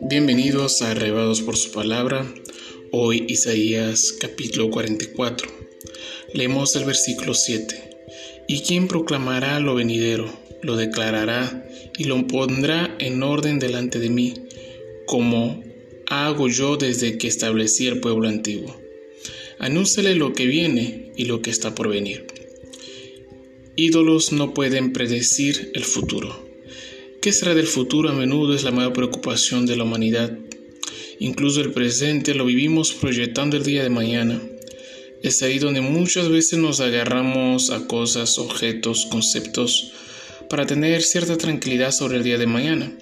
Bienvenidos a Arrebados por su palabra. Hoy Isaías capítulo 44. Leemos el versículo 7. ¿Y quién proclamará lo venidero? Lo declarará y lo pondrá en orden delante de mí, como hago yo desde que establecí el pueblo antiguo. Anúncele lo que viene y lo que está por venir. Ídolos no pueden predecir el futuro ¿Qué será del futuro? A menudo es la mayor preocupación de la humanidad. Incluso el presente lo vivimos proyectando el día de mañana. Es ahí donde muchas veces nos agarramos a cosas, objetos, conceptos para tener cierta tranquilidad sobre el día de mañana.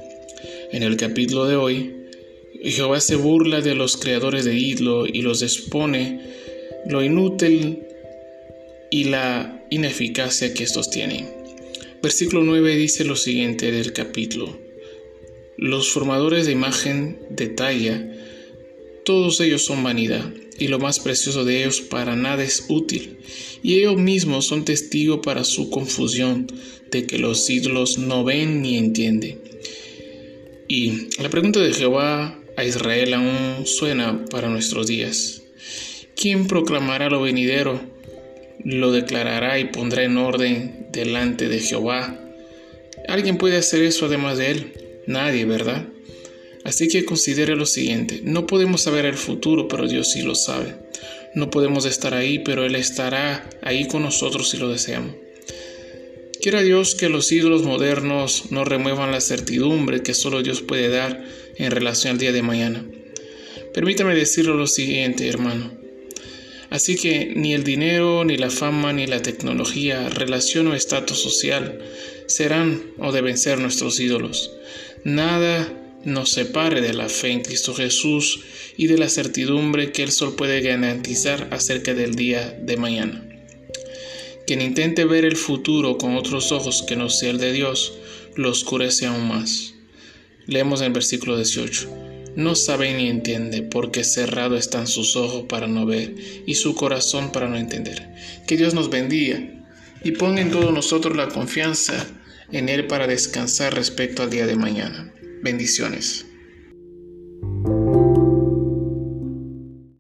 En el capítulo de hoy, Jehová se burla de los creadores de ídolo y los expone lo inútil y la ineficacia que estos tienen. Versículo 9 dice lo siguiente del capítulo. Los formadores de imagen de talla, todos ellos son vanidad, y lo más precioso de ellos para nada es útil, y ellos mismos son testigos para su confusión de que los ídolos no ven ni entienden. Y la pregunta de Jehová a Israel aún suena para nuestros días. ¿Quién proclamará lo venidero? Lo declarará y pondrá en orden delante de Jehová. ¿Alguien puede hacer eso además de él? Nadie, ¿verdad? Así que considere lo siguiente, no podemos saber el futuro, pero Dios sí lo sabe. No podemos estar ahí, pero Él estará ahí con nosotros si lo deseamos. Quiera Dios que los ídolos modernos no remuevan la certidumbre que solo Dios puede dar en relación al día de mañana. Permítame decirle lo siguiente, hermano. Así que ni el dinero, ni la fama, ni la tecnología, relación o estatus social serán o deben ser nuestros ídolos. Nada nos separe de la fe en Cristo Jesús y de la certidumbre que el sol puede garantizar acerca del día de mañana. Quien intente ver el futuro con otros ojos que no sea el de Dios, lo oscurece aún más. Leemos en el versículo 18 no sabe ni entiende, porque cerrado están sus ojos para no ver y su corazón para no entender. Que Dios nos bendiga y ponga en todos nosotros la confianza en Él para descansar respecto al día de mañana. Bendiciones.